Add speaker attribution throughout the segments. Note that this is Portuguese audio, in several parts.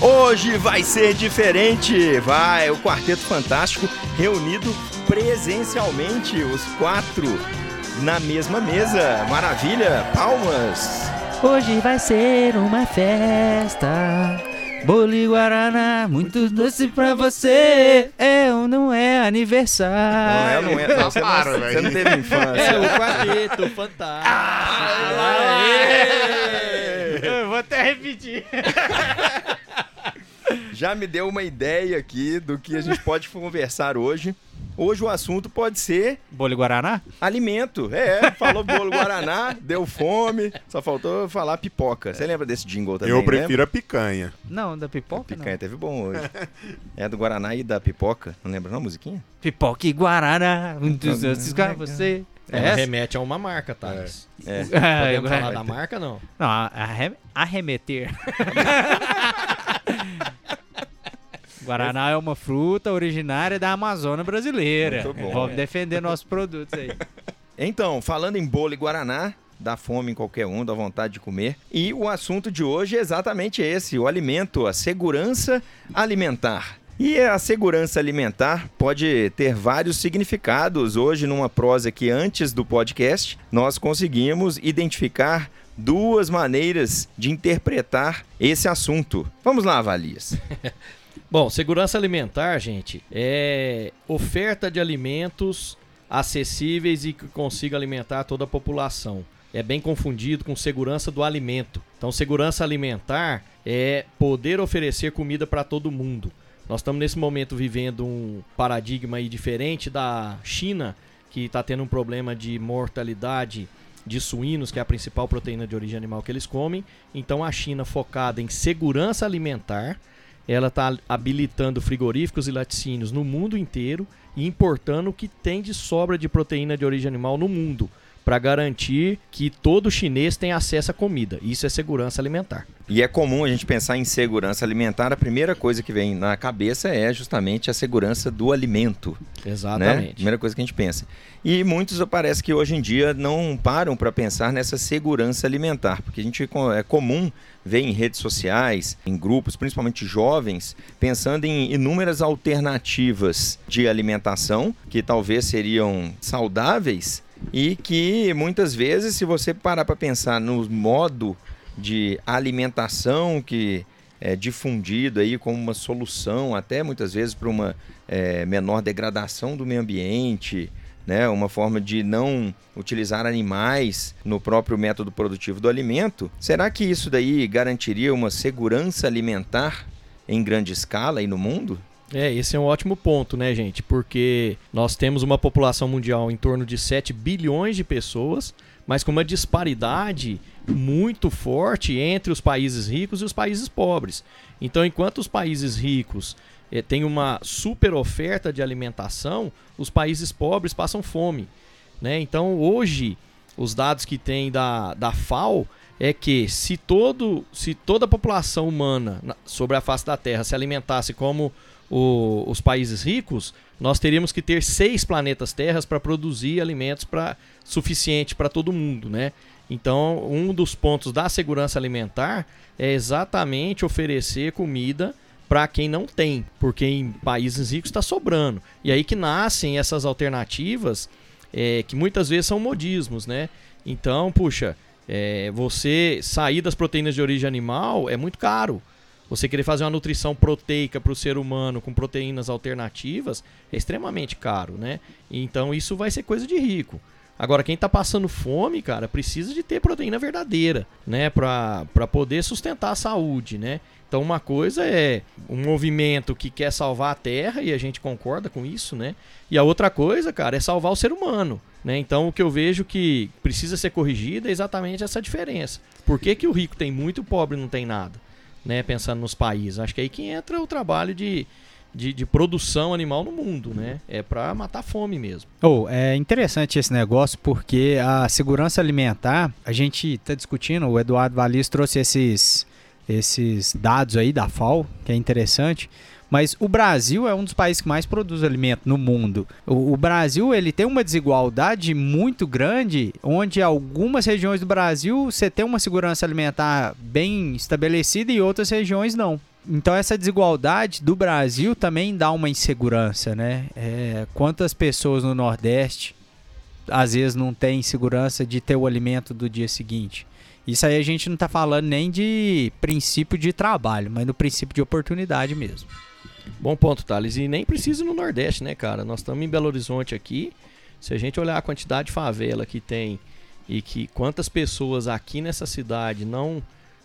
Speaker 1: Hoje vai ser diferente. Vai, o Quarteto Fantástico reunido presencialmente, os quatro na mesma mesa. Maravilha, palmas.
Speaker 2: Hoje vai ser uma festa. Bolo e Guaraná, muito doce pra você. É ou não é aniversário?
Speaker 1: Não é, não é. Não, você,
Speaker 3: Para,
Speaker 1: não,
Speaker 3: velho.
Speaker 1: você não teve infância.
Speaker 4: É o quarteto fantástico.
Speaker 2: Eu vou até repetir.
Speaker 1: Já me deu uma ideia aqui do que a gente pode conversar hoje. Hoje o assunto pode ser
Speaker 2: Bolo Guaraná?
Speaker 1: alimento. É, falou bolo Guaraná, deu fome, só faltou falar pipoca. Você lembra desse jingle também?
Speaker 3: Eu prefiro a picanha.
Speaker 2: Não, da pipoca não.
Speaker 1: Picanha teve bom hoje. É do Guaraná e da pipoca. Não lembra não a musiquinha?
Speaker 2: Pipoca e Guaraná, muitos doces pra você.
Speaker 4: É,
Speaker 2: É essa?
Speaker 4: remete a uma marca, Thales.
Speaker 1: É.
Speaker 2: Ah,
Speaker 4: Podemos
Speaker 2: eu-
Speaker 4: falar da marca, não?
Speaker 2: Não, arre- arremeter. Guaraná é uma fruta originária da Amazônia brasileira.
Speaker 1: Muito bom.
Speaker 2: Vamos defender nossos produtos aí.
Speaker 1: Então, falando em bolo e Guaraná, dá fome em qualquer um, dá vontade de comer. E o assunto de hoje é exatamente esse: o alimento, a segurança alimentar. E a segurança alimentar pode ter vários significados. Hoje, numa prosa que antes do podcast, nós conseguimos identificar duas maneiras de interpretar esse assunto. Vamos lá, Valias.
Speaker 4: Bom, segurança alimentar, gente, é oferta de alimentos acessíveis e que consiga alimentar toda a população. É bem confundido com segurança do alimento. Então, segurança alimentar é poder oferecer comida para todo mundo. Nós estamos nesse momento vivendo um paradigma aí diferente da China, que está tendo um problema de mortalidade de suínos, que é a principal proteína de origem animal que eles comem. Então, a China focada em segurança alimentar ela está habilitando frigoríficos e laticínios no mundo inteiro e importando o que tem de sobra de proteína de origem animal no mundo, para garantir que todo chinês tenha acesso à comida. Isso é segurança alimentar.
Speaker 1: E é comum a gente pensar em segurança alimentar, a primeira coisa que vem na cabeça é justamente a segurança do alimento. Né?
Speaker 4: Exatamente.
Speaker 1: Primeira coisa que a gente pensa. E muitos parece que hoje em dia não param para pensar nessa segurança alimentar, porque a gente é comum ver em redes sociais, em grupos, principalmente jovens, pensando em inúmeras alternativas de alimentação que talvez seriam saudáveis e que muitas vezes, se você parar para pensar no modo de alimentação que é difundido aí como uma solução, até muitas vezes para uma é, menor degradação do meio ambiente, né? uma forma de não utilizar animais no próprio método produtivo do alimento. Será que isso daí garantiria uma segurança alimentar em grande escala aí no mundo?
Speaker 4: É, esse é um ótimo ponto, né, gente? Porque nós temos uma população mundial em torno de 7 bilhões de pessoas, mas com uma disparidade muito forte entre os países ricos e os países pobres. Então, enquanto os países ricos eh, têm uma super oferta de alimentação, os países pobres passam fome. Né? Então, hoje, os dados que tem da, da FAO é que se, todo, se toda a população humana na- sobre a face da Terra se alimentasse como o- os países ricos, nós teríamos que ter seis planetas Terras para produzir alimentos pra, suficiente para todo mundo, né? Então, um dos pontos da segurança alimentar é exatamente oferecer comida para quem não tem, porque em países ricos está sobrando. E aí que nascem essas alternativas é, que muitas vezes são modismos, né? Então, puxa, é, você sair das proteínas de origem animal é muito caro. Você querer fazer uma nutrição proteica para o ser humano com proteínas alternativas é extremamente caro, né? Então isso vai ser coisa de rico. Agora, quem está passando fome, cara, precisa de ter proteína verdadeira, né? Para poder sustentar a saúde, né? Então, uma coisa é um movimento que quer salvar a Terra, e a gente concorda com isso, né? E a outra coisa, cara, é salvar o ser humano, né? Então, o que eu vejo que precisa ser corrigido é exatamente essa diferença. Por que, que o rico tem muito e o pobre não tem nada? Né? Pensando nos países. Acho que é aí que entra o trabalho de, de, de produção animal no mundo, né? É para matar fome mesmo.
Speaker 2: Oh, é interessante esse negócio porque a segurança alimentar, a gente está discutindo, o Eduardo Valis trouxe esses, esses dados aí da FAO, que é interessante, mas o Brasil é um dos países que mais produz alimento no mundo. O, o Brasil ele tem uma desigualdade muito grande, onde algumas regiões do Brasil você tem uma segurança alimentar bem estabelecida e outras regiões não. então essa desigualdade do Brasil também dá uma insegurança, né? É, quantas pessoas no Nordeste às vezes não têm segurança de ter o alimento do dia seguinte? Isso aí a gente não está falando nem de princípio de trabalho, mas no princípio de oportunidade mesmo.
Speaker 4: Bom ponto, Thales. E nem precisa no Nordeste, né, cara? Nós estamos em Belo Horizonte aqui. Se a gente olhar a quantidade de favela que tem e que quantas pessoas aqui nessa cidade não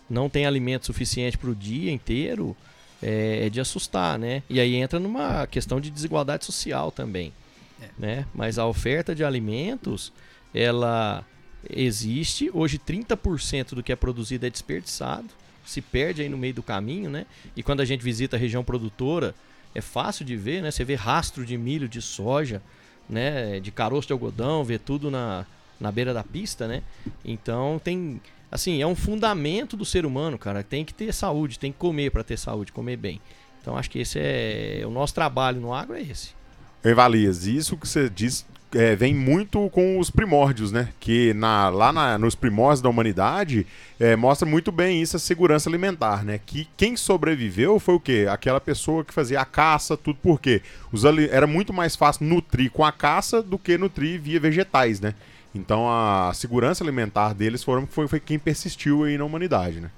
Speaker 4: não tem alimento suficiente para o dia inteiro, é, é, de assustar, né? E aí entra numa questão de desigualdade social também, é. né? Mas a oferta de alimentos, ela existe. Hoje 30% do que é produzido é desperdiçado, se perde aí no meio do caminho, né? E quando a gente visita a região produtora, é fácil de ver, né? Você vê rastro de milho, de soja, né? De caroço de algodão, vê tudo na, na beira da pista, né? Então tem assim, é um fundamento do ser humano, cara. Tem que ter saúde, tem que comer para ter saúde, comer bem. Então acho que esse é o nosso trabalho no agro é esse.
Speaker 3: Evalias, isso que você diz é, vem muito com os primórdios, né? Que na, lá na, nos primórdios da humanidade é, mostra muito bem isso, a segurança alimentar, né? Que quem sobreviveu foi o quê? Aquela pessoa que fazia a caça, tudo por quê? Os, era muito mais fácil nutrir com a caça do que nutrir via vegetais, né? Então a segurança alimentar deles foram, foi, foi quem persistiu aí na humanidade, né?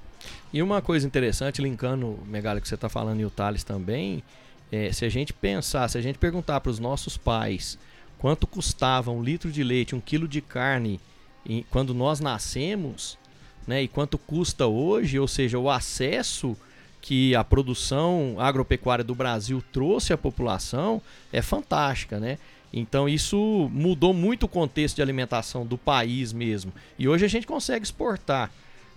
Speaker 4: E uma coisa interessante, linkando, Megalo, que você está falando e o Thales também, é, se a gente pensar, se a gente perguntar para os nossos pais quanto custava um litro de leite, um quilo de carne em, quando nós nascemos, né, e quanto custa hoje, ou seja, o acesso que a produção agropecuária do Brasil trouxe à população é fantástica, né? Então isso mudou muito o contexto de alimentação do país mesmo. E hoje a gente consegue exportar.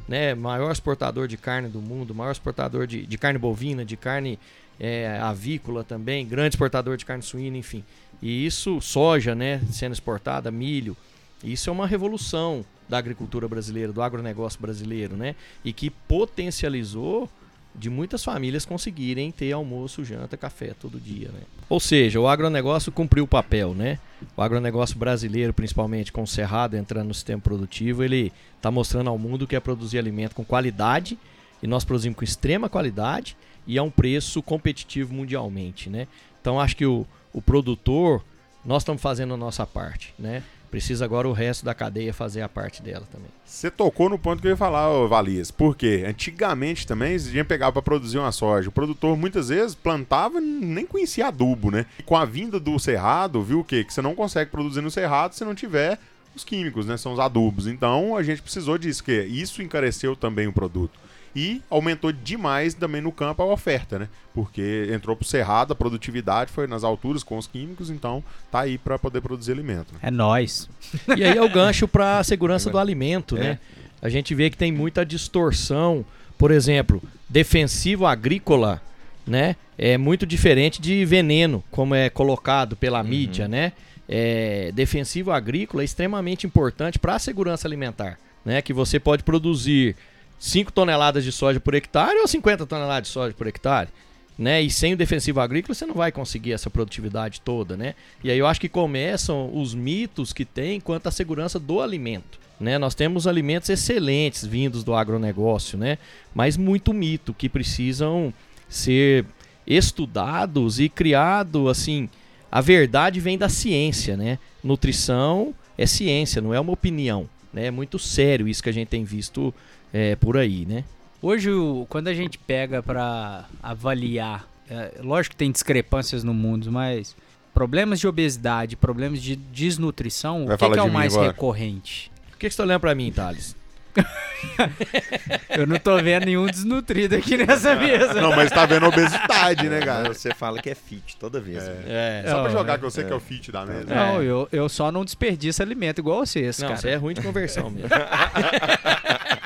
Speaker 4: Né, maior exportador de carne do mundo, maior exportador de, de carne bovina, de carne é, avícola também, grande exportador de carne suína, enfim. E isso, soja, né, sendo exportada, milho, isso é uma revolução da agricultura brasileira, do agronegócio brasileiro, né? E que potencializou de muitas famílias conseguirem ter almoço, janta, café todo dia, né? Ou seja, o agronegócio cumpriu o papel, né? O agronegócio brasileiro, principalmente com o Cerrado entrando no sistema produtivo, ele está mostrando ao mundo que é produzir alimento com qualidade e nós produzimos com extrema qualidade e a um preço competitivo mundialmente, né? Então acho que o, o produtor, nós estamos fazendo a nossa parte, né? Precisa agora o resto da cadeia fazer a parte dela também.
Speaker 3: Você tocou no ponto que eu ia falar, Valias. Por quê? Antigamente também, você ia pegar para produzir uma soja. O produtor muitas vezes plantava nem conhecia adubo, né? E com a vinda do cerrado, viu o quê? Que você não consegue produzir no cerrado se não tiver os químicos, né? São os adubos. Então a gente precisou disso, que isso encareceu também o produto. E aumentou demais também no campo a oferta, né? Porque entrou pro cerrado, a produtividade foi nas alturas com os químicos, então tá aí para poder produzir alimento. Né?
Speaker 2: É nós.
Speaker 4: E aí é o gancho para a segurança do alimento, é. né? A gente vê que tem muita distorção, por exemplo, defensivo agrícola, né? É muito diferente de veneno, como é colocado pela uhum. mídia, né? É, defensivo agrícola é extremamente importante para a segurança alimentar, né? Que você pode produzir 5 toneladas de soja por hectare ou 50 toneladas de soja por hectare? Né? E sem o defensivo agrícola você não vai conseguir essa produtividade toda, né? E aí eu acho que começam os mitos que tem quanto à segurança do alimento. Né? Nós temos alimentos excelentes vindos do agronegócio, né? Mas muito mito que precisam ser estudados e criado assim. A verdade vem da ciência, né? Nutrição é ciência, não é uma opinião. Né? É muito sério isso que a gente tem visto é, por aí, né?
Speaker 2: Hoje, quando a gente pega para avaliar, é, lógico que tem discrepâncias no mundo, mas problemas de obesidade, problemas de desnutrição, Vai o que, que é o mais agora. recorrente?
Speaker 4: Por que, que você está olhando para mim, Thales?
Speaker 2: Eu não tô vendo nenhum desnutrido aqui nessa mesa.
Speaker 3: Não, mas tá vendo obesidade, né, cara?
Speaker 1: Você fala que é fit toda vez.
Speaker 3: É. é. Só pra jogar que eu sei é. que é o fit da mesa.
Speaker 2: Não, eu, eu só não desperdiço alimento igual vocês, não, cara.
Speaker 4: você é ruim de conversão mesmo.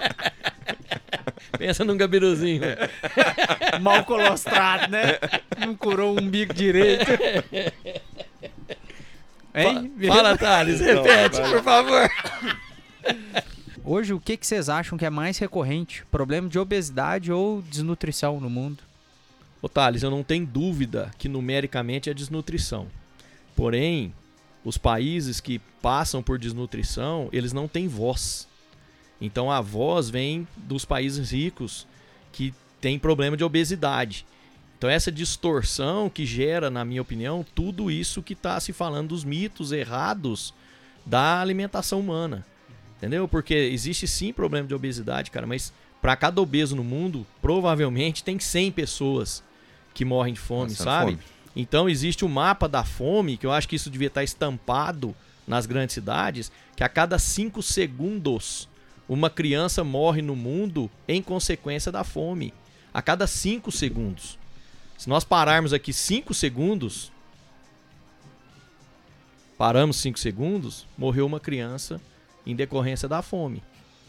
Speaker 4: Pensa num gabiruzinho.
Speaker 2: Mal colostrado, né? Não curou o umbigo direito.
Speaker 4: Hein? Fala, Thales, repete, Não, por favor.
Speaker 2: Hoje, o que, que vocês acham que é mais recorrente? Problema de obesidade ou desnutrição no mundo?
Speaker 4: Ô Thales, eu não tenho dúvida que numericamente é desnutrição. Porém, os países que passam por desnutrição, eles não têm voz. Então a voz vem dos países ricos que tem problema de obesidade. Então essa distorção que gera, na minha opinião, tudo isso que está se falando dos mitos errados da alimentação humana. Entendeu? Porque existe sim problema de obesidade, cara, mas para cada obeso no mundo, provavelmente tem 100 pessoas que morrem de fome, Nossa, sabe? Fome. Então existe o um mapa da fome, que eu acho que isso devia estar estampado nas grandes cidades, que a cada 5 segundos uma criança morre no mundo em consequência da fome. A cada 5 segundos. Se nós pararmos aqui 5 segundos, paramos 5 segundos, morreu uma criança em decorrência da fome.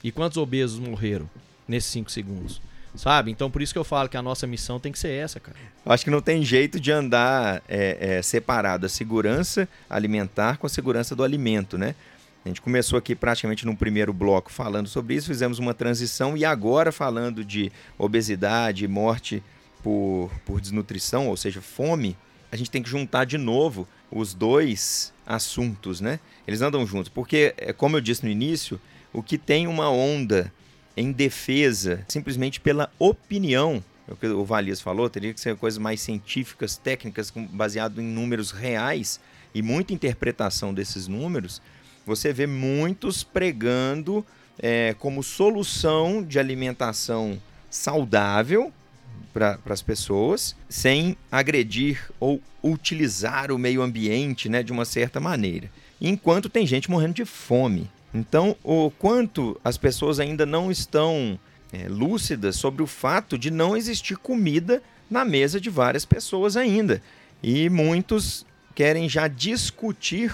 Speaker 4: E quantos obesos morreram nesses 5 segundos? Sabe? Então por isso que eu falo que a nossa missão tem que ser essa, cara.
Speaker 1: Acho que não tem jeito de andar é, é, separado a segurança alimentar com a segurança do alimento, né? A gente começou aqui praticamente no primeiro bloco falando sobre isso, fizemos uma transição e agora falando de obesidade, morte por, por desnutrição, ou seja, fome, a gente tem que juntar de novo os dois assuntos, né? Eles andam juntos, porque, é, como eu disse no início, o que tem uma onda em defesa simplesmente pela opinião, é o que o Valias falou, teria que ser coisas mais científicas, técnicas, baseado em números reais e muita interpretação desses números, você vê muitos pregando é, como solução de alimentação saudável para as pessoas, sem agredir ou utilizar o meio ambiente né, de uma certa maneira. Enquanto tem gente morrendo de fome. Então, o quanto as pessoas ainda não estão é, lúcidas sobre o fato de não existir comida na mesa de várias pessoas ainda. E muitos querem já discutir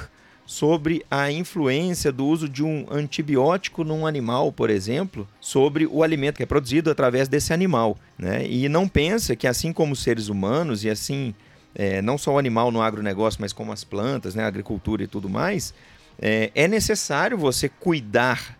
Speaker 1: sobre a influência do uso de um antibiótico num animal, por exemplo, sobre o alimento que é produzido através desse animal. Né? E não pensa que, assim como os seres humanos, e assim, é, não só o animal no agronegócio, mas como as plantas, né, a agricultura e tudo mais, é, é necessário você cuidar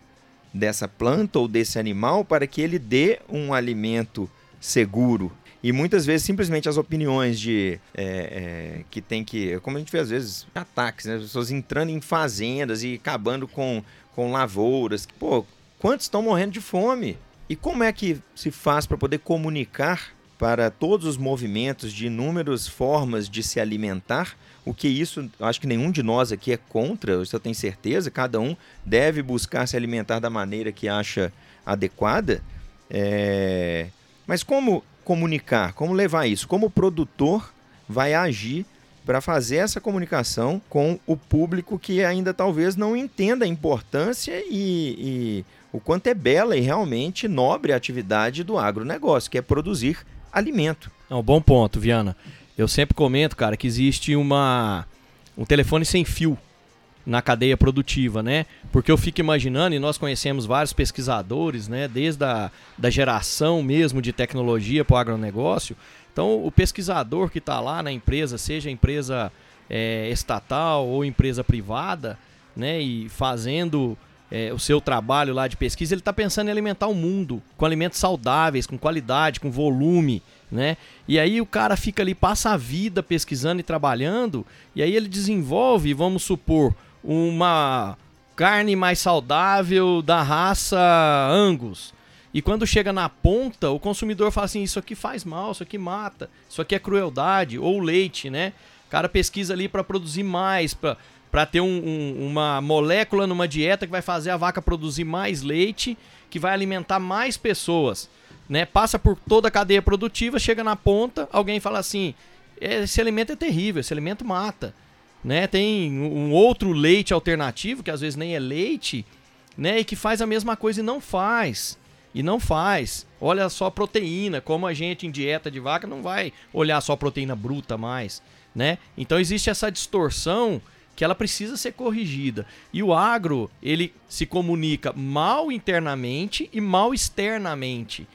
Speaker 1: dessa planta ou desse animal para que ele dê um alimento seguro e muitas vezes simplesmente as opiniões de é, é, que tem que. Como a gente vê às vezes, ataques, né? As pessoas entrando em fazendas e acabando com, com lavouras. Pô, quantos estão morrendo de fome? E como é que se faz para poder comunicar para todos os movimentos de inúmeras formas de se alimentar? O que isso, acho que nenhum de nós aqui é contra, isso eu tenho certeza, cada um deve buscar se alimentar da maneira que acha adequada. É... Mas como comunicar, como levar isso, como o produtor vai agir para fazer essa comunicação com o público que ainda talvez não entenda a importância e, e o quanto é bela e realmente nobre a atividade do agronegócio, que é produzir alimento.
Speaker 4: É um bom ponto, Viana. Eu sempre comento, cara, que existe uma um telefone sem fio na cadeia produtiva, né? Porque eu fico imaginando, e nós conhecemos vários pesquisadores, né? Desde a da geração mesmo de tecnologia para o agronegócio. Então, o pesquisador que está lá na empresa, seja empresa é, estatal ou empresa privada, né? E fazendo é, o seu trabalho lá de pesquisa, ele está pensando em alimentar o mundo com alimentos saudáveis, com qualidade, com volume, né? E aí o cara fica ali, passa a vida pesquisando e trabalhando, e aí ele desenvolve, vamos supor, uma carne mais saudável da raça Angus. E quando chega na ponta, o consumidor fala assim: isso aqui faz mal, isso aqui mata, isso aqui é crueldade, ou leite, né? O cara pesquisa ali para produzir mais, para ter um, um, uma molécula numa dieta que vai fazer a vaca produzir mais leite, que vai alimentar mais pessoas. Né? Passa por toda a cadeia produtiva, chega na ponta, alguém fala assim: esse alimento é terrível, esse alimento mata né? Tem um outro leite alternativo, que às vezes nem é leite, né? E que faz a mesma coisa e não faz. E não faz. Olha só a proteína, como a gente em dieta de vaca não vai olhar só a proteína bruta mais, né? Então existe essa distorção que ela precisa ser corrigida. E o agro, ele se comunica mal internamente e mal externamente,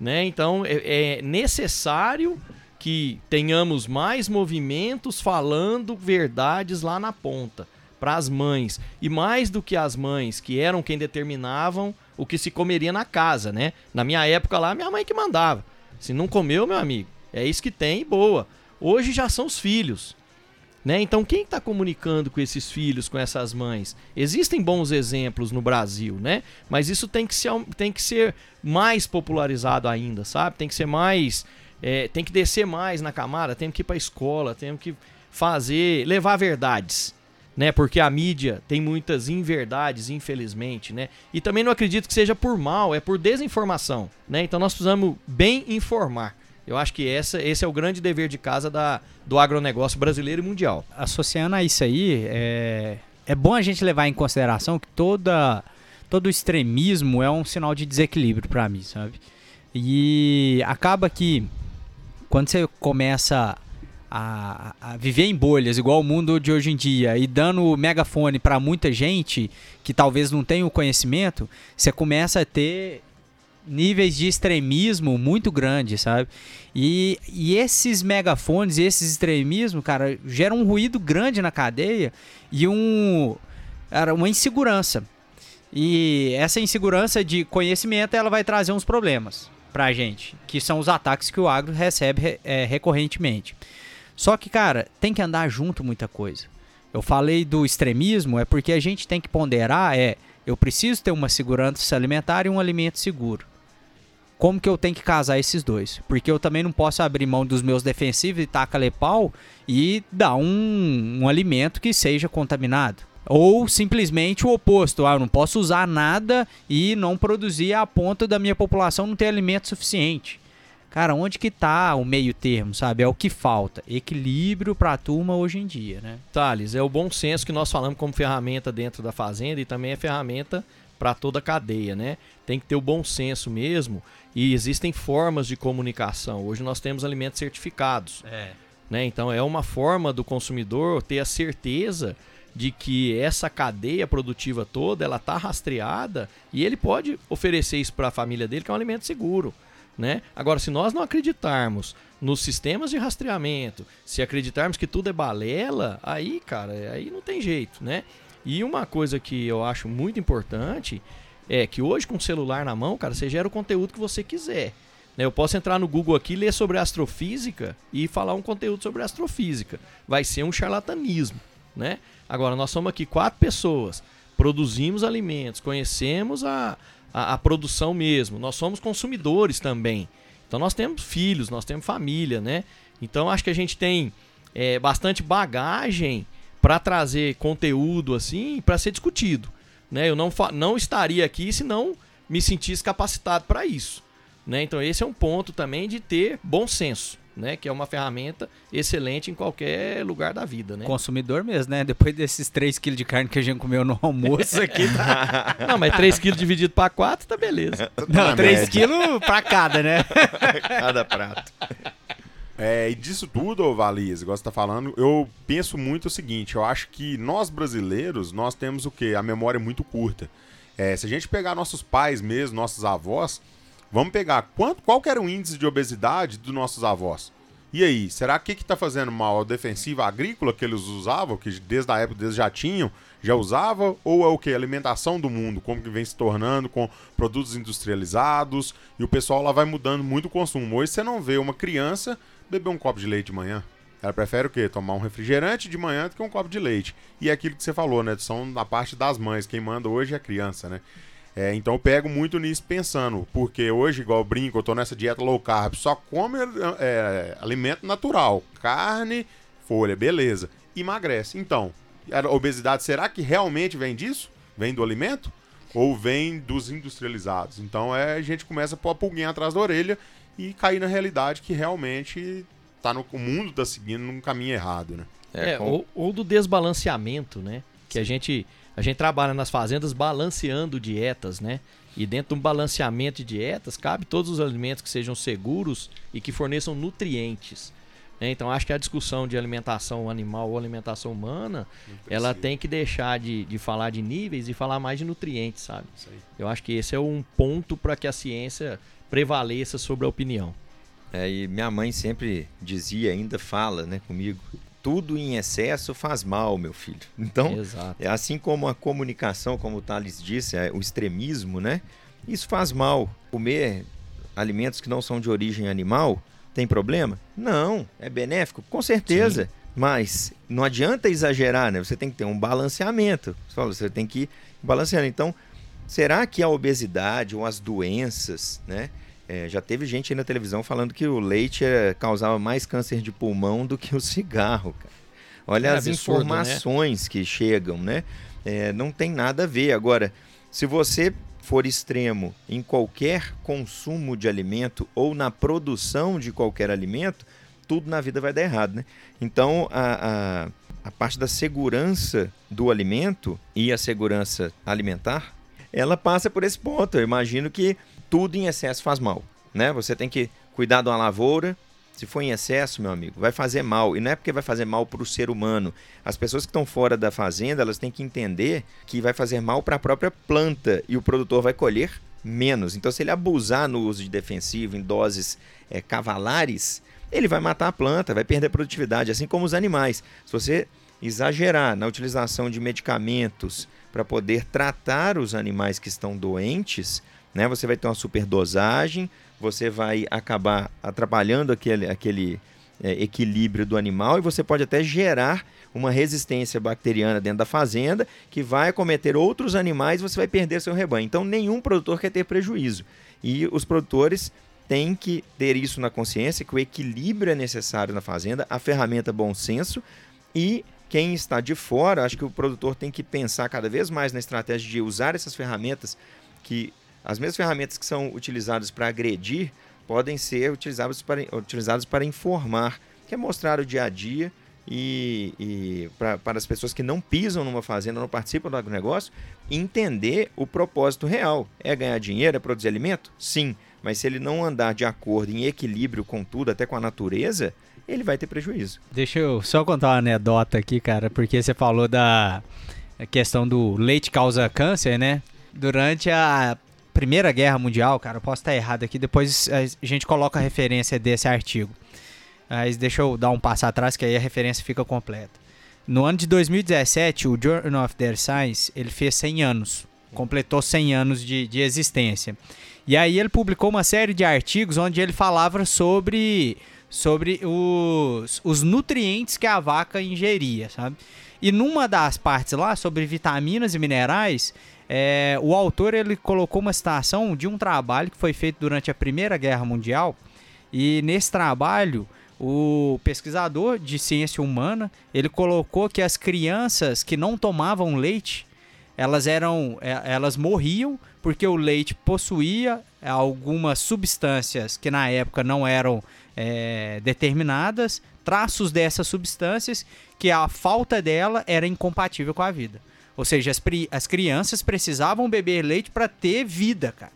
Speaker 4: né? Então é, é necessário que tenhamos mais movimentos falando verdades lá na ponta para as mães e mais do que as mães que eram quem determinavam o que se comeria na casa, né? Na minha época lá, minha mãe que mandava. Se não comeu, meu amigo, é isso que tem boa. Hoje já são os filhos. Né? Então, quem está comunicando com esses filhos, com essas mães? Existem bons exemplos no Brasil, né? Mas isso tem que ser, tem que ser mais popularizado ainda, sabe? Tem que ser mais. É, tem que descer mais na camada, tem que ir para a escola, tem que fazer. levar verdades. Né, porque a mídia tem muitas inverdades, infelizmente, né? E também não acredito que seja por mal, é por desinformação, né? Então nós precisamos bem informar. Eu acho que essa, esse é o grande dever de casa da, do agronegócio brasileiro e mundial.
Speaker 2: Associando a isso aí, é, é bom a gente levar em consideração que toda, todo extremismo é um sinal de desequilíbrio para mim, sabe? E acaba que quando você começa a, a, viver em bolhas, igual o mundo de hoje em dia, e dando megafone para muita gente que talvez não tenha o conhecimento, você começa a ter níveis de extremismo muito grandes, sabe? E, e esses megafones, esses extremismos, cara, geram um ruído grande na cadeia e um, era uma insegurança. E essa insegurança de conhecimento, ela vai trazer uns problemas pra gente, que são os ataques que o agro recebe é, recorrentemente. Só que, cara, tem que andar junto muita coisa. Eu falei do extremismo, é porque a gente tem que ponderar, é, eu preciso ter uma segurança alimentar e um alimento seguro como que eu tenho que casar esses dois. Porque eu também não posso abrir mão dos meus defensivos e tacar pau e dar um, um alimento que seja contaminado. Ou simplesmente o oposto, ah, eu não posso usar nada e não produzir a ponto da minha população não ter alimento suficiente. Cara, onde que tá o meio termo, sabe? É o que falta. Equilíbrio para a turma hoje em dia, né?
Speaker 4: Thales, é o bom senso que nós falamos como ferramenta dentro da fazenda e também é ferramenta para toda a cadeia, né? Tem que ter o bom senso mesmo e existem formas de comunicação. Hoje nós temos alimentos certificados. É. Né? Então é uma forma do consumidor ter a certeza de que essa cadeia produtiva toda ela está rastreada e ele pode oferecer isso para a família dele que é um alimento seguro. Né? Agora, se nós não acreditarmos nos sistemas de rastreamento, se acreditarmos que tudo é balela, aí, cara, aí não tem jeito, né? E uma coisa que eu acho muito importante é que hoje com o celular na mão, cara, você gera o conteúdo que você quiser. Né? Eu posso entrar no Google aqui, ler sobre astrofísica e falar um conteúdo sobre astrofísica. Vai ser um charlatanismo, né? Agora, nós somos aqui quatro pessoas, produzimos alimentos, conhecemos a, a, a produção mesmo, nós somos consumidores também. Então, nós temos filhos, nós temos família, né? Então, acho que a gente tem é, bastante bagagem para trazer conteúdo assim para ser discutido. Né? Eu não, não estaria aqui se não me sentisse capacitado para isso. Né? Então esse é um ponto também de ter bom senso. Né, que é uma ferramenta excelente em qualquer lugar da vida, né?
Speaker 2: Consumidor mesmo, né? Depois desses 3 kg de carne que a gente comeu no almoço aqui,
Speaker 4: tá... Não, mas 3 kg dividido para 4 tá beleza.
Speaker 2: Não, 3 kg para cada, né?
Speaker 1: cada prato.
Speaker 3: É, e disso tudo, Valias, igual você tá falando, eu penso muito o seguinte, eu acho que nós brasileiros, nós temos o quê? A memória muito curta. É, se a gente pegar nossos pais mesmo, nossos avós, vamos pegar quanto, qual era o índice de obesidade dos nossos avós? E aí, será que que tá fazendo mal? A defensiva agrícola que eles usavam, que desde a época eles já tinham, já usava? Ou é o que? Alimentação do mundo, como que vem se tornando com produtos industrializados e o pessoal lá vai mudando muito o consumo. Hoje você não vê uma criança beber um copo de leite de manhã. Ela prefere o quê? Tomar um refrigerante de manhã do que um copo de leite. E é aquilo que você falou, né? São na parte das mães. Quem manda hoje é a criança, né? É, então eu pego muito nisso pensando, porque hoje, igual eu brinco, eu tô nessa dieta low carb, só come é, alimento natural, carne, folha, beleza. Emagrece. Então, a obesidade, será que realmente vem disso? Vem do alimento? Ou vem dos industrializados? Então é, a gente começa a pôr a pulguinha atrás da orelha e cair na realidade que realmente tá no, o mundo está seguindo num caminho errado, né?
Speaker 4: É, é com... ou, ou, do desbalanceamento, né? Que a gente, a gente trabalha nas fazendas balanceando dietas, né? E dentro de um balanceamento de dietas, cabe todos os alimentos que sejam seguros e que forneçam nutrientes. Né? Então, acho que a discussão de alimentação animal ou alimentação humana, ela tem que deixar de, de falar de níveis e falar mais de nutrientes, sabe? Eu acho que esse é um ponto para que a ciência prevaleça sobre a opinião.
Speaker 1: É, e minha mãe sempre dizia, ainda fala né, comigo, tudo em excesso faz mal, meu filho. Então, Exato. é assim como a comunicação, como o Thales disse, é, o extremismo, né? Isso faz mal. Comer alimentos que não são de origem animal tem problema? Não. É benéfico? Com certeza. Sim. Mas não adianta exagerar, né? Você tem que ter um balanceamento. Você, tem que ir balanceando. Então, será que a obesidade ou as doenças, né? É, já teve gente aí na televisão falando que o leite é, causava mais câncer de pulmão do que o cigarro, cara. Olha é as absurdo, né? informações né? que chegam, né? É, não tem nada a ver. Agora, se você for extremo em qualquer consumo de alimento ou na produção de qualquer alimento, tudo na vida vai dar errado, né? Então, a, a, a parte da segurança do alimento e a segurança alimentar, ela passa por esse ponto. Eu imagino que tudo em excesso faz mal, né? Você tem que cuidar de uma lavoura, se for em excesso, meu amigo, vai fazer mal. E não é porque vai fazer mal para o ser humano. As pessoas que estão fora da fazenda, elas têm que entender que vai fazer mal para a própria planta e o produtor vai colher menos. Então, se ele abusar no uso de defensivo em doses é, cavalares, ele vai matar a planta, vai perder produtividade, assim como os animais. Se você exagerar na utilização de medicamentos para poder tratar os animais que estão doentes, né, você vai ter uma superdosagem, você vai acabar atrapalhando aquele, aquele é, equilíbrio do animal e você pode até gerar uma resistência bacteriana dentro da fazenda que vai acometer outros animais e você vai perder seu rebanho. Então, nenhum produtor quer ter prejuízo. E os produtores têm que ter isso na consciência, que o equilíbrio é necessário na fazenda, a ferramenta bom senso e quem está de fora, acho que o produtor tem que pensar cada vez mais na estratégia de usar essas ferramentas que as mesmas ferramentas que são utilizadas para agredir podem ser utilizadas para, utilizadas para informar, que é mostrar o dia a dia e, e para as pessoas que não pisam numa fazenda, não participam do agronegócio, entender o propósito real. É ganhar dinheiro, é produzir alimento? Sim. Mas se ele não andar de acordo, em equilíbrio com tudo, até com a natureza, ele vai ter prejuízo.
Speaker 2: Deixa eu só contar uma anedota aqui, cara, porque você falou da questão do leite causa câncer, né? Durante a Primeira Guerra Mundial, cara, eu posso estar errado aqui, depois a gente coloca a referência desse artigo. Mas deixa eu dar um passo atrás que aí a referência fica completa. No ano de 2017, o Journal of the Science, ele fez 100 anos, completou 100 anos de, de existência. E aí ele publicou uma série de artigos onde ele falava sobre, sobre os, os nutrientes que a vaca ingeria, sabe? E numa das partes lá, sobre vitaminas e minerais, é, o autor ele colocou uma citação de um trabalho que foi feito durante a Primeira Guerra Mundial. E nesse trabalho, o pesquisador de ciência humana ele colocou que as crianças que não tomavam leite elas eram é, elas morriam porque o leite possuía algumas substâncias que na época não eram é, determinadas traços dessas substâncias que a falta dela era incompatível com a vida ou seja, as, as crianças precisavam beber leite para ter vida, cara.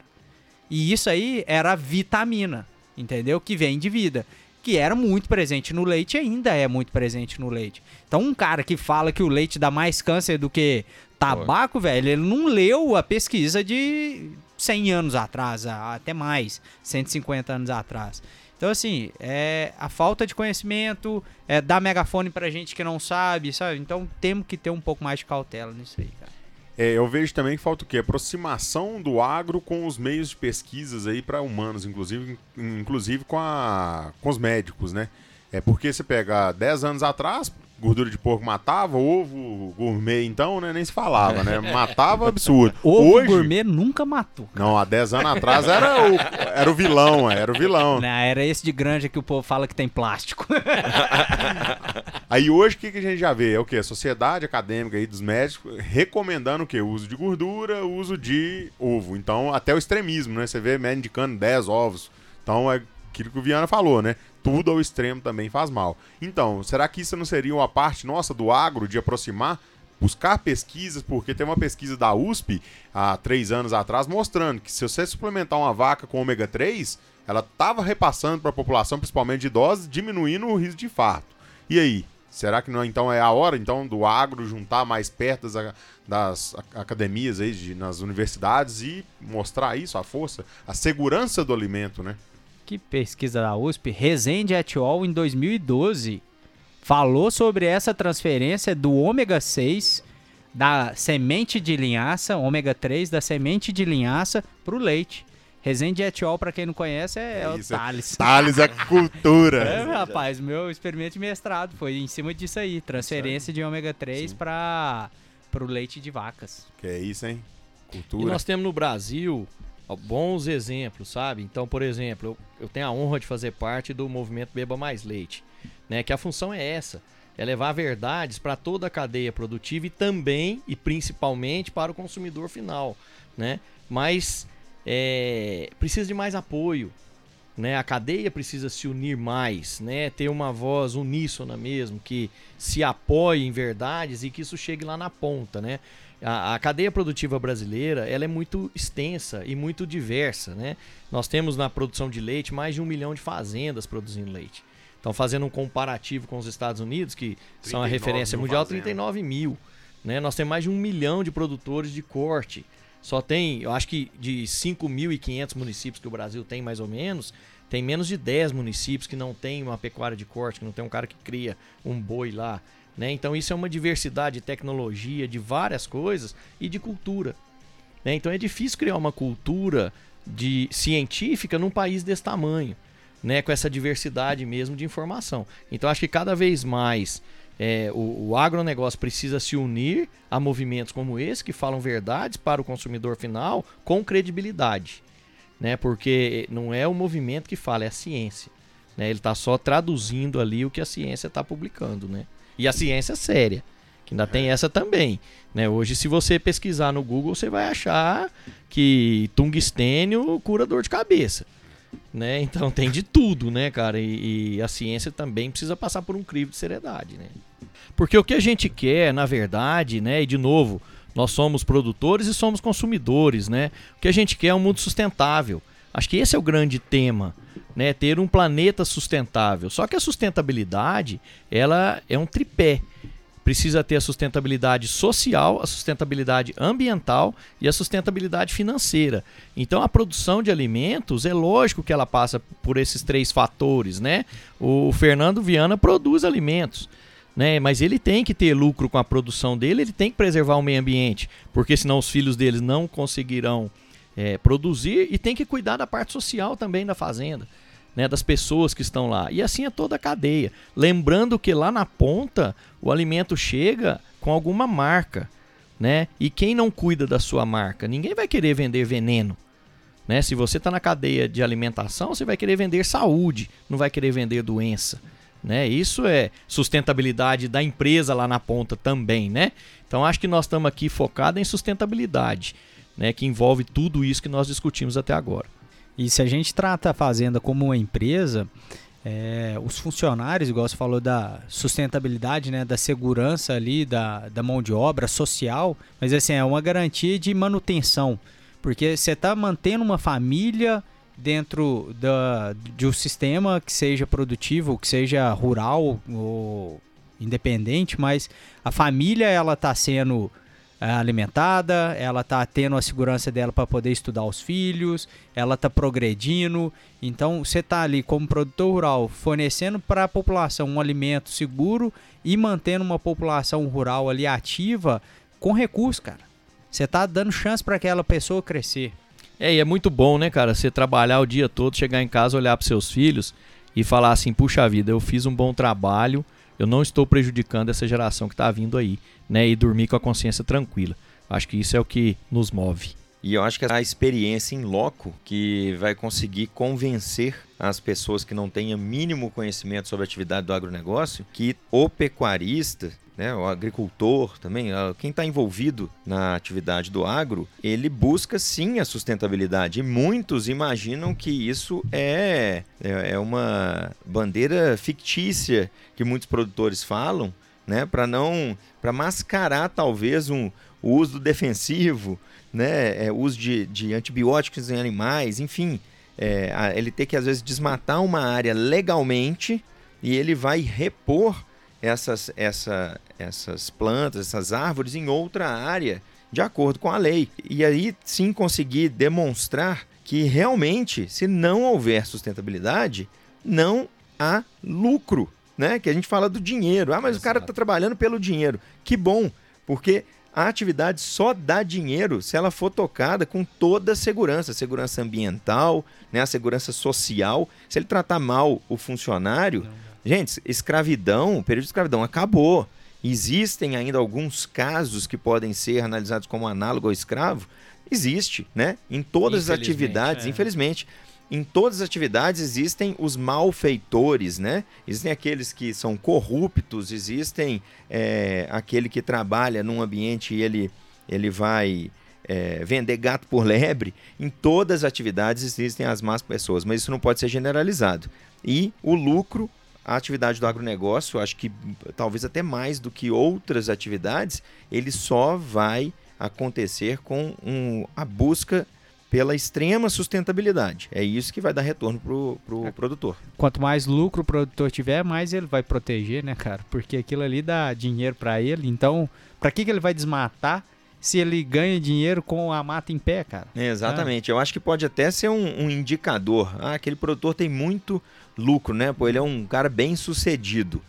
Speaker 2: E isso aí era vitamina, entendeu? Que vem de vida. Que era muito presente no leite e ainda é muito presente no leite. Então, um cara que fala que o leite dá mais câncer do que tabaco, velho, ele não leu a pesquisa de 100 anos atrás, até mais, 150 anos atrás. Então, assim, é a falta de conhecimento, é dar megafone pra gente que não sabe, sabe? Então, temos que ter um pouco mais de cautela nisso aí, cara.
Speaker 3: É, eu vejo também que falta o quê? Aproximação do agro com os meios de pesquisas aí para humanos, inclusive, inclusive com, a, com os médicos, né? É porque você pega 10 anos atrás, gordura de porco matava, ovo gourmet então, né, nem se falava, né? Matava absurdo.
Speaker 2: Ovo Hoje, gourmet nunca matou.
Speaker 3: Cara. Não, há 10 anos atrás era o, era o vilão, era o vilão.
Speaker 2: Não, era esse de granja que o povo fala que tem plástico.
Speaker 3: aí hoje o que, que a gente já vê? É o que? A sociedade acadêmica aí dos médicos recomendando o que? O uso de gordura, o uso de ovo. Então, até o extremismo, né? Você vê médico indicando 10 ovos. Então, é aquilo que o Viana falou, né? Tudo ao extremo também faz mal. Então, será que isso não seria uma parte nossa do agro de aproximar? Buscar pesquisas, porque tem uma pesquisa da USP há três anos atrás mostrando que se você suplementar uma vaca com ômega 3, ela estava repassando para a população, principalmente de idosos, diminuindo o risco de infarto. E aí? Será que não então é a hora então do agro juntar mais perto das, das academias aí, de, nas universidades e mostrar isso, a força, a segurança do alimento, né?
Speaker 2: Que pesquisa da USP, Resende et al. em 2012 falou sobre essa transferência do ômega 6 da semente de linhaça, ômega 3 da semente de linhaça para o leite. Resende Etiol, para quem não conhece, é, é o
Speaker 3: isso, é-
Speaker 2: Thales.
Speaker 3: Thales é cultura.
Speaker 2: É, rapaz, meu experimento de mestrado foi em cima disso aí, transferência de ômega 3
Speaker 3: Sim.
Speaker 2: para o leite de vacas.
Speaker 3: Que é isso, hein?
Speaker 4: E
Speaker 3: Cultura.
Speaker 4: nós temos no Brasil bons exemplos, sabe? Então, por exemplo, eu, tenho a honra de fazer parte do movimento Beba Mais Leite, né? Que a função é essa, é levar verdades para toda a cadeia produtiva e também e principalmente para o consumidor final, né? Mas é, precisa de mais apoio, né? A cadeia precisa se unir mais, né? Ter uma voz uníssona mesmo, que se apoie em verdades e que isso chegue lá na ponta, né? A, a cadeia produtiva brasileira ela é muito extensa e muito diversa, né? Nós temos na produção de leite mais de um milhão de fazendas produzindo leite. Então, fazendo um comparativo com os Estados Unidos, que são a
Speaker 3: 39
Speaker 4: referência mundial,
Speaker 3: fazendas.
Speaker 4: 39 mil. Né? Nós temos mais de um milhão de produtores de corte. Só tem, eu acho que de 5.500 municípios que o Brasil tem, mais ou menos, tem menos de 10 municípios que não tem uma pecuária de corte, que não tem um cara que cria um boi lá. Né? Então isso é uma diversidade de tecnologia, de várias coisas e de cultura. né? Então é difícil criar uma cultura de científica num país desse tamanho, né? com essa diversidade mesmo de informação. Então acho que cada vez mais é, o, o agronegócio precisa se unir a movimentos como esse, que falam verdades para o consumidor final com credibilidade. Né? Porque não é o movimento que fala, é a ciência. Né? Ele está só traduzindo ali o que a ciência está publicando. Né? E a ciência é séria, que ainda tem essa também. Né? Hoje, se você pesquisar no Google, você vai achar que tungstênio cura dor de cabeça. Né? Então tem de tudo, né, cara? E, e a ciência também precisa passar por um crivo de seriedade, né? Porque o que a gente quer, na verdade, né, e de novo, nós somos produtores e somos consumidores, né? O que a gente quer é um mundo sustentável. Acho que esse é o grande tema, né? Ter um planeta sustentável. Só que a sustentabilidade, ela é um tripé. Precisa ter a sustentabilidade social, a sustentabilidade ambiental e a sustentabilidade financeira. Então a produção de alimentos é lógico que ela passa por esses três fatores, né? O Fernando Viana produz alimentos né? Mas ele tem que ter lucro com a produção dele, ele tem que preservar o meio ambiente, porque senão os filhos deles não conseguirão é, produzir e tem que cuidar da parte social também da fazenda, né? Das pessoas que estão lá. E assim é toda a cadeia. Lembrando que lá na ponta o alimento chega com alguma marca, né? E quem não cuida da sua marca, ninguém vai querer vender veneno. Né? Se você está na cadeia de alimentação, você vai querer vender saúde, não vai querer vender doença. Né? Isso é sustentabilidade da empresa lá na ponta também, né? Então acho que nós estamos aqui focados em sustentabilidade, né? Que envolve tudo isso que nós discutimos até agora.
Speaker 2: E se a gente trata a fazenda como uma empresa, é, os funcionários, igual você falou da sustentabilidade, né, da segurança ali, da, da mão de obra social, mas assim, é uma garantia de manutenção, porque você está mantendo uma família dentro da, de um sistema que seja produtivo, que seja rural ou independente, mas a família ela está sendo alimentada, ela está tendo a segurança dela para poder estudar os filhos, ela está progredindo. Então você está ali como produtor rural fornecendo para a população um alimento seguro e mantendo uma população rural ali ativa com recursos, cara. Você está dando chance para aquela pessoa crescer.
Speaker 4: É, e é muito bom, né, cara? Você trabalhar o dia todo, chegar em casa, olhar para seus filhos e falar assim: puxa vida, eu fiz um bom trabalho, eu não estou prejudicando essa geração que está vindo aí, né? E dormir com a consciência tranquila. Acho que isso é o que nos move.
Speaker 1: E eu acho que é a experiência em loco que vai conseguir convencer as pessoas que não tenham mínimo conhecimento sobre a atividade do agronegócio que o pecuarista, né, o agricultor também, ah, quem está envolvido na atividade do agro, ele busca sim a sustentabilidade. E muitos imaginam que isso é, é é uma bandeira fictícia que muitos produtores falam, né, para não para mascarar talvez um o uso defensivo, né, é, uso de, de antibióticos em animais, enfim, é, ele tem que às vezes desmatar uma área legalmente e ele vai repor essas, essa, essas plantas, essas árvores em outra área de acordo com a lei. E aí sim conseguir demonstrar que realmente, se não houver sustentabilidade, não há lucro, né? Que a gente fala do dinheiro. Ah, mas o cara está
Speaker 4: Exato.
Speaker 1: trabalhando pelo dinheiro. Que bom, porque a atividade só dá dinheiro se ela for tocada com toda a segurança, a segurança ambiental, né, a segurança social. Se ele tratar mal o funcionário, gente, escravidão, o período de escravidão acabou. Existem ainda alguns casos que podem ser analisados como análogo ao escravo? Existe, né? Em todas as atividades,
Speaker 2: é.
Speaker 1: infelizmente em todas as atividades existem os malfeitores, né? Existem aqueles que são corruptos, existem é, aquele que trabalha num ambiente e ele, ele vai é, vender gato por lebre. Em todas as atividades existem as más pessoas, mas isso não pode ser generalizado. E o lucro, a atividade do agronegócio, acho que talvez até mais do que outras atividades, ele só vai acontecer com um, a busca pela extrema sustentabilidade. É isso que vai dar retorno pro, pro
Speaker 2: É.
Speaker 1: produtor.
Speaker 2: Quanto mais lucro o produtor tiver, mais ele vai proteger, né, cara? Porque aquilo ali dá dinheiro pra ele. Então, pra que, que ele vai desmatar se ele ganha dinheiro com a mata em pé, cara?
Speaker 1: É, exatamente. Eu acho que pode até ser um, um indicador. Ah, aquele produtor tem muito lucro, né? Pô, ele é um cara bem sucedido.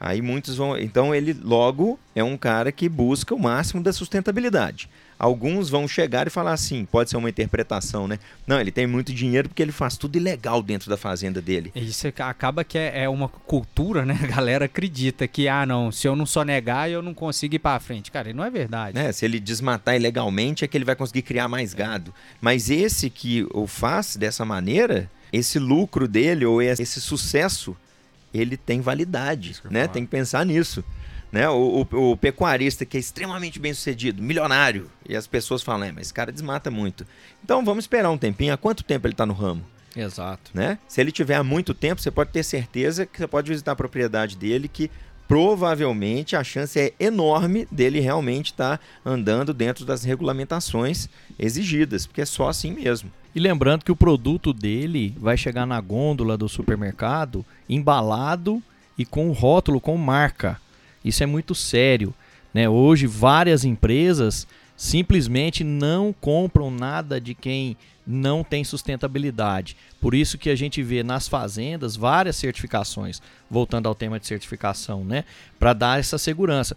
Speaker 1: Aí muitos vão. Então ele logo é um cara que busca o máximo da sustentabilidade. Alguns vão chegar e falar assim, pode ser uma interpretação, né? Não, ele tem muito dinheiro porque ele faz tudo ilegal dentro da fazenda dele.
Speaker 2: Isso é- acaba que é, é uma cultura, né? A galera acredita que, ah, não, se eu não sonegar, eu não consigo ir pra frente. Cara, não é verdade.
Speaker 1: né? Se ele desmatar ilegalmente, é que ele vai conseguir criar mais gado. Mas esse que o faz dessa maneira, esse lucro dele ou esse sucesso, ele tem validade, né?
Speaker 3: falar.
Speaker 1: Tem que pensar nisso. Né? O, o- o pecuarista que é extremamente bem sucedido, milionário, e as pessoas falam, é, mas esse cara desmata muito. Então vamos esperar um tempinho. Há quanto tempo ele está no ramo?
Speaker 4: Exato.
Speaker 1: né? Se ele tiver há muito tempo, você pode ter certeza que você pode visitar a propriedade dele, que provavelmente a chance é enorme dele realmente estar andando dentro das regulamentações exigidas, porque é só assim mesmo.
Speaker 4: E lembrando que o produto dele vai chegar na gôndola do supermercado embalado e com rótulo com marca. Isso é muito sério. Né? Hoje, várias empresas simplesmente não compram nada de quem não tem sustentabilidade. Por isso que a gente vê nas fazendas várias certificações, voltando ao tema de certificação, né? Para dar essa segurança.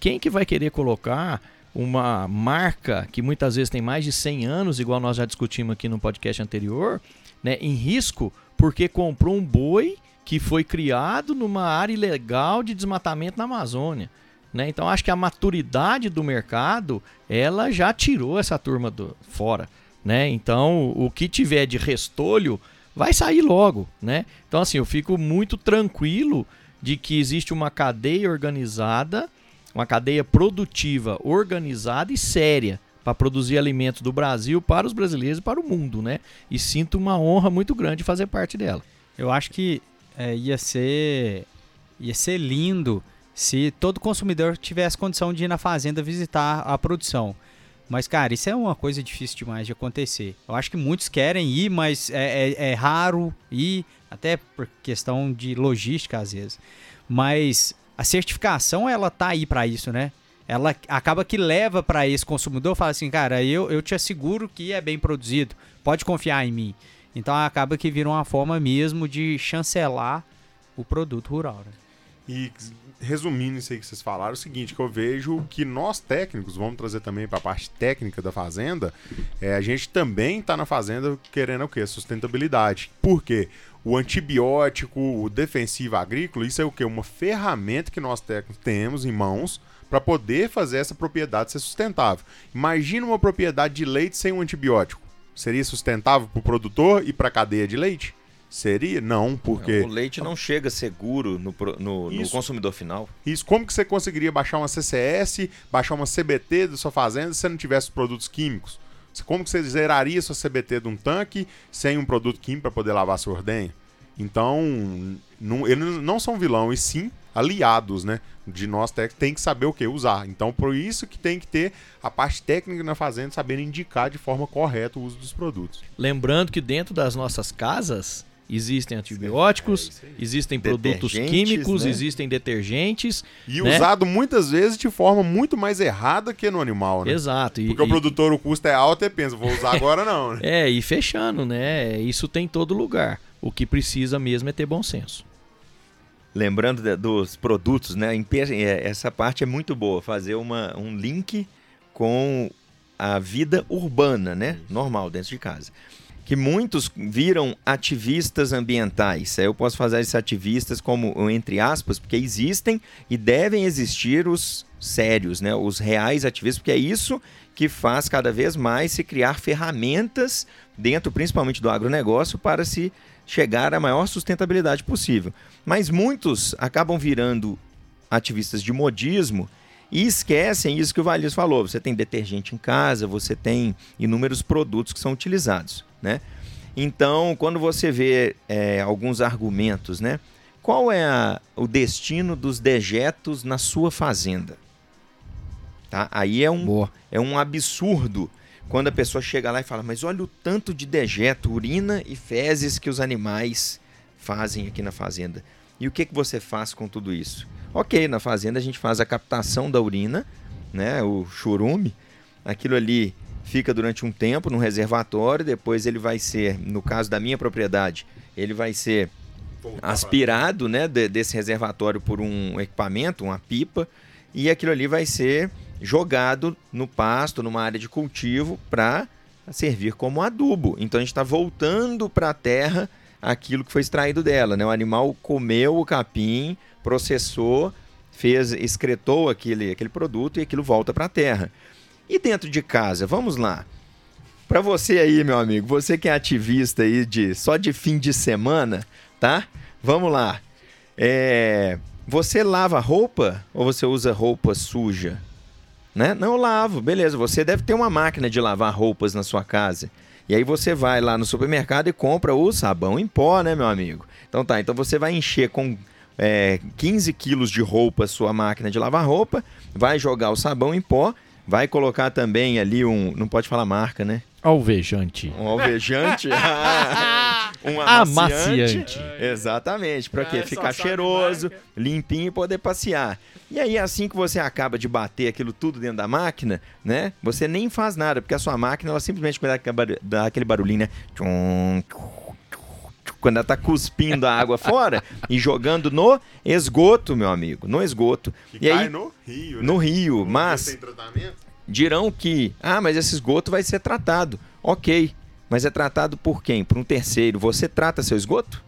Speaker 4: Quem que vai querer colocar uma marca que muitas vezes tem mais de 100 anos, igual nós já discutimos aqui no podcast anterior, né, em risco porque comprou um boi que foi criado numa área ilegal de desmatamento na Amazônia. Né? Então acho que a maturidade do mercado ela já tirou essa turma do fora. Né? Então o que tiver de restolho vai sair logo. Né? Então assim, eu fico muito tranquilo de que existe uma cadeia organizada, uma cadeia produtiva organizada e séria para produzir alimentos do Brasil para os brasileiros e para o mundo, né? E sinto uma honra muito grande de fazer parte dela.
Speaker 2: Eu acho que é, ia ser ia ser lindo se todo consumidor tivesse condição de ir na fazenda visitar a produção. Mas, cara, isso é uma coisa difícil demais de acontecer. Eu acho que muitos querem ir, mas é, é- é raro ir, até por questão de logística às vezes. Mas a certificação, ela tá aí para isso, né? Ela acaba que leva para esse consumidor, fala assim, cara, eu, eu te asseguro que é bem produzido, pode confiar em mim. Então acaba que vira uma forma mesmo de chancelar o produto rural. Né?
Speaker 3: E resumindo isso aí que vocês falaram, é o seguinte, que eu vejo que nós técnicos, vamos trazer também para a parte técnica da fazenda, é, a gente também está na fazenda querendo o quê? Sustentabilidade. Por quê? O antibiótico, o defensivo agrícola, isso é o quê? Uma ferramenta que nós técnicos temos em mãos para poder fazer essa propriedade ser sustentável. Imagina uma propriedade de leite sem um antibiótico. Seria sustentável para o produtor e para a cadeia de leite? Seria? Não, porque...
Speaker 1: O leite não chega seguro no, no- no consumidor final.
Speaker 3: Isso, como que você conseguiria baixar uma CCS, baixar uma CBT da sua fazenda se você não tivesse os produtos químicos? Como que você zeraria sua CBT de um tanque sem um produto químico para poder lavar sua ordenha? Então, não, eles não são vilão, e sim aliados, né? De nós técnicos, tem que saber o que usar. Então, por isso que tem que ter a parte técnica na fazenda, sabendo indicar de forma correta o uso dos produtos.
Speaker 4: Lembrando que dentro das nossas casas existem antibióticos,
Speaker 3: É
Speaker 4: existem produtos químicos,
Speaker 1: né?
Speaker 4: existem detergentes.
Speaker 3: E
Speaker 4: Né?
Speaker 3: usado muitas vezes de forma muito mais errada que no animal, né?
Speaker 4: Exato. E,
Speaker 3: Porque o
Speaker 4: e-
Speaker 3: produtor, o custo é alto e pensa, vou usar agora não, né?
Speaker 4: É, e fechando, né? Isso tem em todo lugar. O que precisa mesmo é ter bom senso.
Speaker 1: Lembrando da- dos produtos, né? é, Essa parte é muito boa, fazer uma, um link com a vida urbana, né? Normal, dentro de casa. Que muitos viram ativistas ambientais. Eu posso fazer esses ativistas como, entre aspas, porque existem e devem existir os sérios, né? Os reais ativistas, porque é isso que faz cada vez mais se criar ferramentas dentro, principalmente do agronegócio, para se chegar à maior sustentabilidade possível. Mas muitos acabam virando ativistas de modismo e esquecem isso que o Valis falou. Você tem detergente em casa, você tem inúmeros produtos que são utilizados, né? Então, quando você vê é, alguns argumentos, né? Qual é a- o destino dos dejetos na sua fazenda? Tá? Aí é um,
Speaker 4: Boa.
Speaker 1: é um absurdo quando a pessoa chega lá e fala: Mas olha o tanto de dejeto, urina e fezes que os animais fazem aqui na fazenda. E o que, que você faz com tudo isso? Ok, na fazenda a gente faz a captação da urina, né, o churume. Aquilo ali fica durante um tempo no reservatório, depois ele vai ser, no caso da minha propriedade, ele vai ser aspirado né, de- desse reservatório por um equipamento, uma pipa, e aquilo ali vai ser jogado no pasto, numa área de cultivo, para servir como adubo. Então a gente está voltando para a terra aquilo que foi extraído dela. Né? O animal comeu o capim, processou, fez, excretou aquele, aquele produto e aquilo volta para a terra. E dentro de casa, vamos lá. Para você aí, meu amigo, você que é ativista aí de só de fim de semana, tá? Vamos lá. É, você lava roupa ou você usa roupa suja? Né? Não lavo, beleza. Você deve ter uma máquina de lavar roupas na sua casa. E aí você vai lá no supermercado e compra o sabão em pó, né, meu amigo? Então tá, então você vai encher com é, 15 quilos de roupa sua máquina de lavar roupa, vai jogar o sabão em pó, vai colocar também ali um. Não pode falar marca, né?
Speaker 4: Alvejante.
Speaker 1: Um alvejante. um amaciante.
Speaker 4: Amaciante.
Speaker 1: Exatamente. Para quê?
Speaker 3: Ah, só
Speaker 1: Ficar cheiroso, limpinho e poder passear. E aí, assim que você acaba de bater aquilo tudo dentro da máquina, né? Você nem faz nada, porque a sua máquina, ela simplesmente dá aquele barulhinho, né? Tchum, Quando ela tá cuspindo a água fora e jogando no esgoto, meu amigo. No esgoto.
Speaker 3: Que
Speaker 1: e
Speaker 3: cai
Speaker 1: aí,
Speaker 3: no rio, né?
Speaker 1: no rio, mas
Speaker 3: Tem tratamento?
Speaker 1: dirão que, ah, mas esse esgoto vai ser tratado. Ok, mas é tratado por quem? Por um terceiro. Você trata seu esgoto?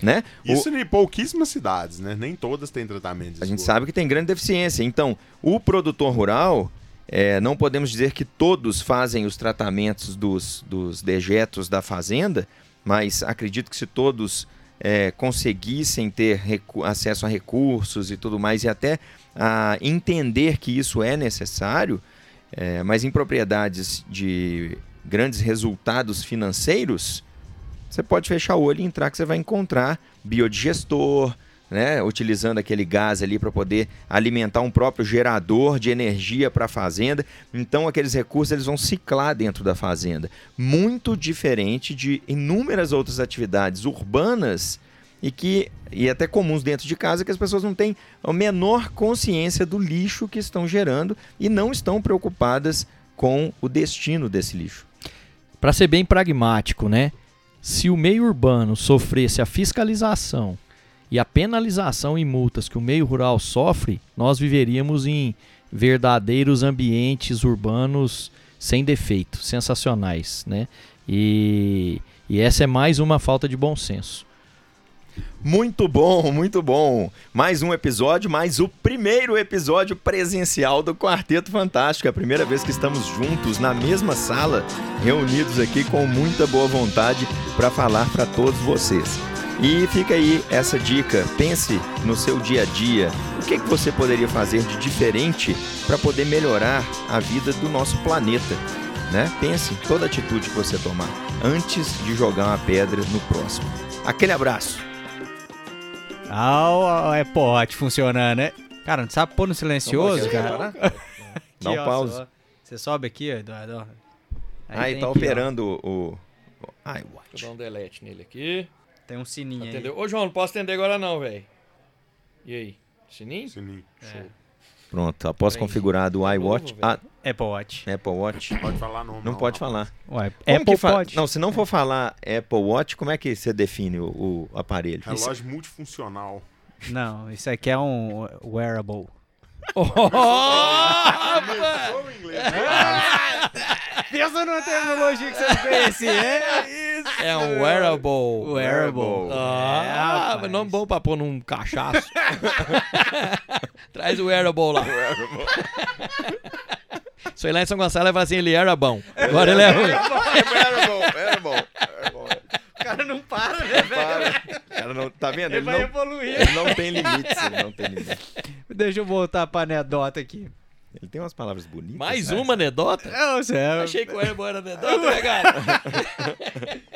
Speaker 1: Né? O-
Speaker 3: Isso em pouquíssimas cidades, né? Nem todas têm tratamento de
Speaker 1: a gente sabe que tem grande deficiência. Então, o produtor rural, é, não podemos dizer que todos fazem os tratamentos dos, dos dejetos da fazenda, mas acredito que se todos é, conseguissem ter acesso a recursos e tudo mais, e até a entender que isso é necessário, é, mas em propriedades de grandes resultados financeiros, você pode fechar o olho e entrar que você vai encontrar biodigestor, né, utilizando aquele gás ali para poder alimentar um próprio gerador de energia para a fazenda. Então aqueles recursos eles vão ciclar dentro da fazenda, muito diferente de inúmeras outras atividades urbanas e que e até comuns dentro de casa que as pessoas não têm a menor consciência do lixo que estão gerando e não estão preocupadas com o destino desse lixo.
Speaker 4: Para ser bem pragmático, né? Se o meio urbano sofresse a fiscalização e a penalização em multas que o meio rural sofre, nós viveríamos em verdadeiros ambientes urbanos sem defeito, sensacionais, né? E, e essa é mais uma falta de bom senso.
Speaker 1: Muito bom, muito bom. Mais um episódio, mais o primeiro episódio presencial do Quarteto Fantástico. É a primeira vez que estamos juntos na mesma sala, reunidos aqui com muita boa vontade para falar para todos vocês. E fica aí essa dica, pense no seu dia a dia, o que, que você poderia fazer de diferente para poder melhorar a vida do nosso planeta. Né? Pense em toda atitude que você tomar antes de jogar uma pedra no próximo. Aquele abraço!
Speaker 2: Ah, o Apple Watch funcionando, né? Cara, não sabe pôr no silencioso, cara?
Speaker 1: parar? Dá um
Speaker 2: ó,
Speaker 1: pause.
Speaker 2: Você sobe aqui, ó, Eduardo. ó.
Speaker 1: Aí,
Speaker 2: tem
Speaker 1: tá
Speaker 2: aqui, ó.
Speaker 1: operando o. o... Ai,
Speaker 4: Vou dar um delete nele aqui.
Speaker 2: Tem um sininho aí.
Speaker 4: Entendeu? Ô, João, não posso atender agora não, velho. E aí? Sininho?
Speaker 3: Sininho.
Speaker 2: É.
Speaker 1: Pronto, após
Speaker 4: Peraí.
Speaker 1: configurado o iWatch.
Speaker 4: Novo,
Speaker 1: Ah,
Speaker 2: Apple Watch.
Speaker 1: Apple Watch.
Speaker 3: Pode falar nome.
Speaker 1: Não pode falar.
Speaker 2: Ué, Apple
Speaker 1: fa-
Speaker 2: pode.
Speaker 1: Não, se não for falar Apple Watch, como é que você define o, o aparelho?
Speaker 3: Relógio multifuncional.
Speaker 2: Não, isso aqui é um wearable.
Speaker 4: Oh!
Speaker 3: Começou o inglês.
Speaker 2: Pensa numa terminologia que você não conhecia. É isso.
Speaker 4: É um wearable.
Speaker 2: Wearable.
Speaker 4: Ah,
Speaker 2: É,
Speaker 4: nome bom pra pôr num cachaço. Traz o wearable lá. Se eu ir lá em São Gonçalo, vai falar assim, ele era bom. Agora ele é ruim.
Speaker 1: Era bom, era bom. Era bom.
Speaker 2: O cara não para, né,
Speaker 1: Para. Cara, não, tá vendo?
Speaker 2: Ele
Speaker 1: Ele
Speaker 2: vai
Speaker 1: não,
Speaker 2: evoluir.
Speaker 1: ele não tem limites. Ele não tem limites.
Speaker 2: Deixa eu voltar pra anedota aqui.
Speaker 1: Ele tem umas palavras bonitas.
Speaker 4: Mais
Speaker 1: né?
Speaker 4: uma anedota?
Speaker 2: Não, sério.
Speaker 4: Achei que o wearable era anedota, né, cara?